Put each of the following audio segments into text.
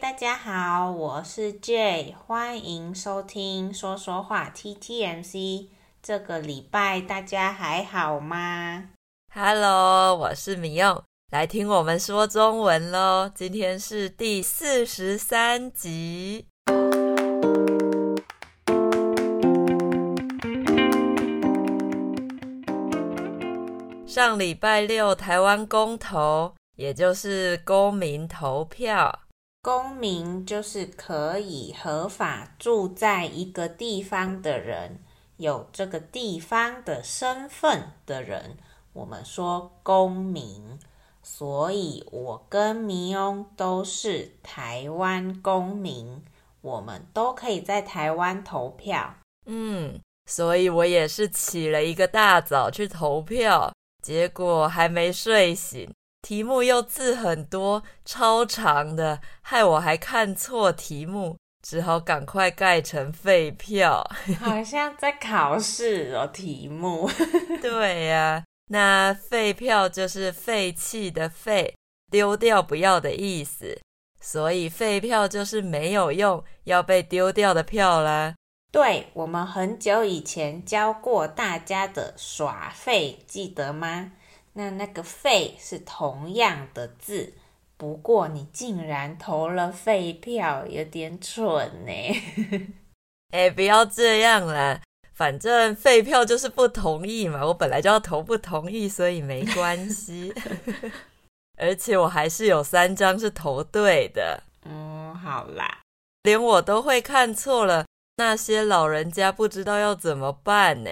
大家好，我是 Jay，欢迎收听说说话 TTMC。这个礼拜大家还好吗？Hello，我是米用，来听我们说中文喽。今天是第四十三集。上礼拜六，台湾公投，也就是公民投票。公民就是可以合法住在一个地方的人，有这个地方的身份的人，我们说公民。所以，我跟迷翁都是台湾公民，我们都可以在台湾投票。嗯，所以我也是起了一个大早去投票，结果还没睡醒。题目又字很多，超长的，害我还看错题目，只好赶快盖成废票。好像在考试哦，题目。对呀、啊，那废票就是废弃的废，丢掉不要的意思，所以废票就是没有用，要被丢掉的票啦。对，我们很久以前教过大家的耍废，记得吗？那那个废是同样的字，不过你竟然投了废票，有点蠢呢。哎，不要这样啦，反正废票就是不同意嘛。我本来就要投不同意，所以没关系。而且我还是有三张是投对的。嗯，好啦，连我都会看错了，那些老人家不知道要怎么办呢？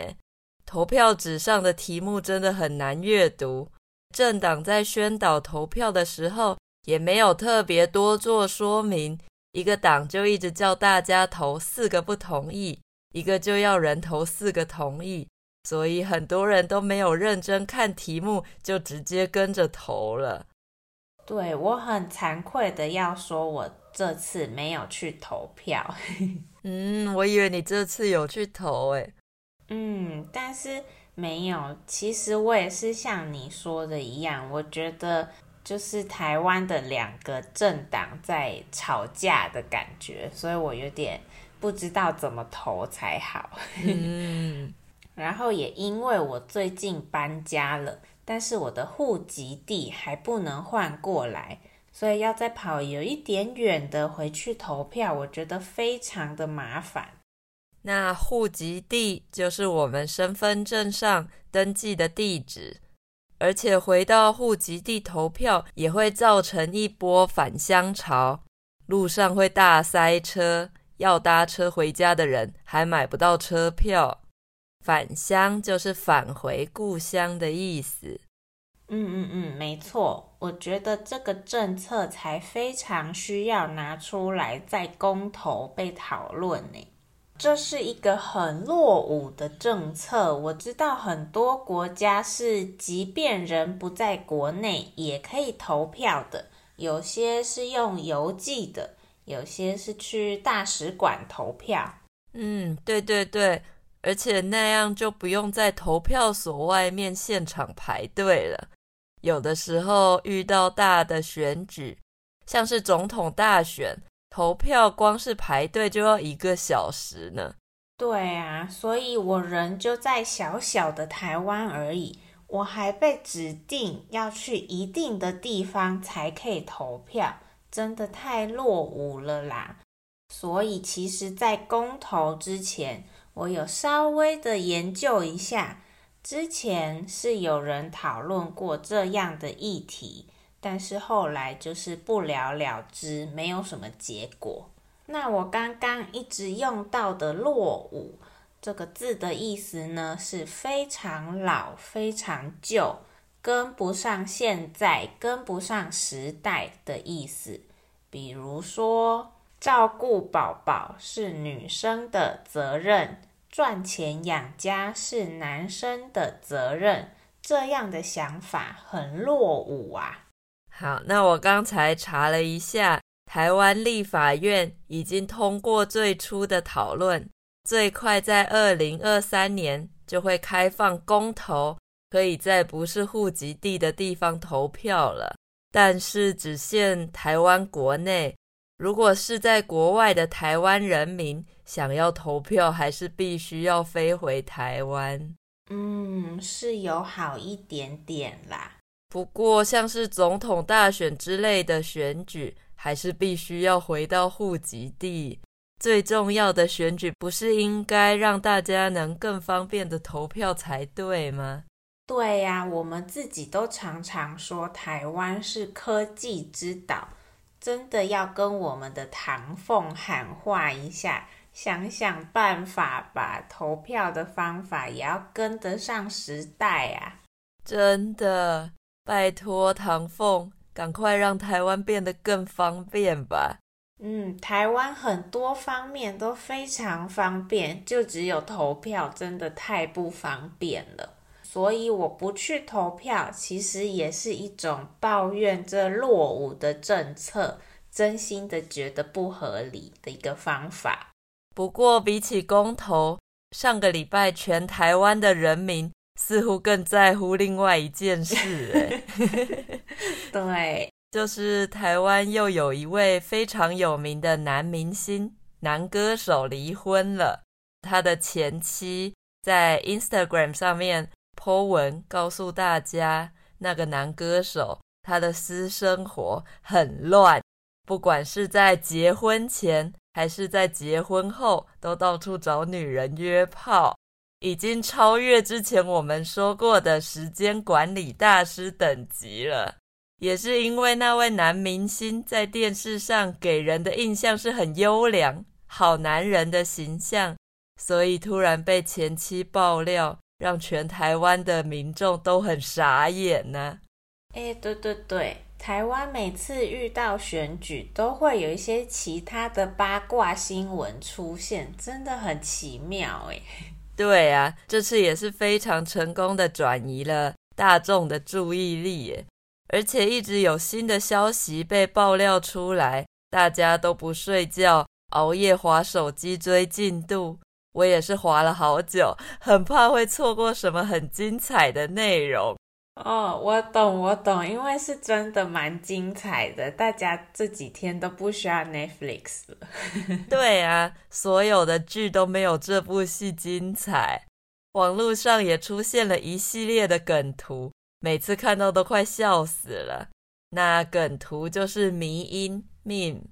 投票纸上的题目真的很难阅读。政党在宣导投票的时候，也没有特别多做说明。一个党就一直叫大家投四个不同意，一个就要人投四个同意，所以很多人都没有认真看题目，就直接跟着投了。对，我很惭愧的要说，我这次没有去投票。嗯，我以为你这次有去投诶。嗯，但是没有。其实我也是像你说的一样，我觉得就是台湾的两个政党在吵架的感觉，所以我有点不知道怎么投才好。嗯，然后也因为我最近搬家了，但是我的户籍地还不能换过来，所以要再跑有一点远的回去投票，我觉得非常的麻烦。那户籍地就是我们身份证上登记的地址，而且回到户籍地投票也会造成一波返乡潮，路上会大塞车，要搭车回家的人还买不到车票。返乡就是返回故乡的意思。嗯嗯嗯，没错，我觉得这个政策才非常需要拿出来在公投被讨论呢。这是一个很落伍的政策。我知道很多国家是，即便人不在国内也可以投票的。有些是用邮寄的，有些是去大使馆投票。嗯，对对对，而且那样就不用在投票所外面现场排队了。有的时候遇到大的选举，像是总统大选。投票光是排队就要一个小时呢。对啊，所以我人就在小小的台湾而已，我还被指定要去一定的地方才可以投票，真的太落伍了啦。所以其实，在公投之前，我有稍微的研究一下，之前是有人讨论过这样的议题。但是后来就是不了了之，没有什么结果。那我刚刚一直用到的“落伍”这个字的意思呢，是非常老、非常旧，跟不上现在、跟不上时代的意思。比如说，照顾宝宝是女生的责任，赚钱养家是男生的责任，这样的想法很落伍啊。好，那我刚才查了一下，台湾立法院已经通过最初的讨论，最快在二零二三年就会开放公投，可以在不是户籍地的地方投票了。但是只限台湾国内，如果是在国外的台湾人民想要投票，还是必须要飞回台湾。嗯，是有好一点点啦。不过，像是总统大选之类的选举，还是必须要回到户籍地。最重要的选举，不是应该让大家能更方便的投票才对吗？对呀，我们自己都常常说台湾是科技之岛，真的要跟我们的唐凤喊话一下，想想办法把，投票的方法也要跟得上时代啊！真的，拜托唐凤，赶快让台湾变得更方便吧。嗯，台湾很多方面都非常方便，就只有投票真的太不方便了。所以我不去投票，其实也是一种抱怨这落伍的政策，真心的觉得不合理的一个方法。不过比起公投，上个礼拜全台湾的人民似乎更在乎另外一件事，哎，对，就是台湾又有一位非常有名的男明星、男歌手离婚了，他的前妻在 Instagram 上面。po 文告诉大家，那个男歌手他的私生活很乱，不管是在结婚前还是在结婚后，都到处找女人约炮，已经超越之前我们说过的时间管理大师等级了。也是因为那位男明星在电视上给人的印象是很优良、好男人的形象，所以突然被前妻爆料。让全台湾的民众都很傻眼呢。哎，对对对，台湾每次遇到选举，都会有一些其他的八卦新闻出现，真的很奇妙哎。对啊，这次也是非常成功的转移了大众的注意力耶，而且一直有新的消息被爆料出来，大家都不睡觉，熬夜划手机追进度。我也是划了好久，很怕会错过什么很精彩的内容。哦，我懂，我懂，因为是真的蛮精彩的，大家这几天都不需要 Netflix 了。对啊，所有的剧都没有这部戏精彩。网络上也出现了一系列的梗图，每次看到都快笑死了。那梗图就是迷音 meme。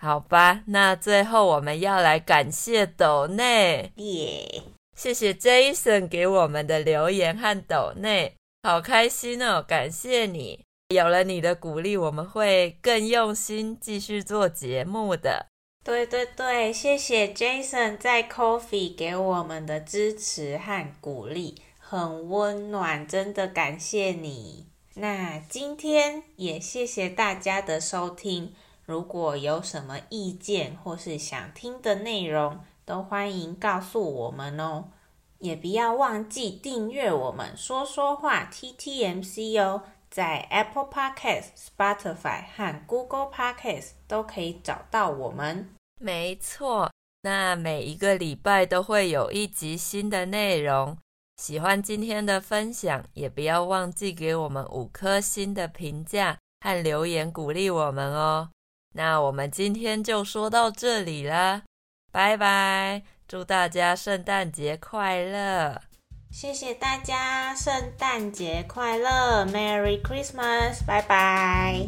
好吧，那最后我们要来感谢斗内耶.谢谢 Jason 给我们的留言和斗内，好开心哦，感谢你，有了你的鼓励，我们会更用心继续做节目的。对对对，谢谢 Jason 在 Coffee 给我们的支持和鼓励，很温暖，真的感谢你。那今天也谢谢大家的收听。如果有什么意见或是想听的内容，都欢迎告诉我们哦。也不要忘记订阅我们说说话 TTMC 哦，在 Apple Podcast、Spotify 和 Google Podcast 都可以找到我们。没错，那每一个礼拜都会有一集新的内容。喜欢今天的分享，也不要忘记给我们五颗星的评价和留言鼓励我们哦。那我们今天就说到这里啦，拜拜！祝大家圣诞节快乐！谢谢大家，圣诞节快乐，Merry Christmas！拜拜。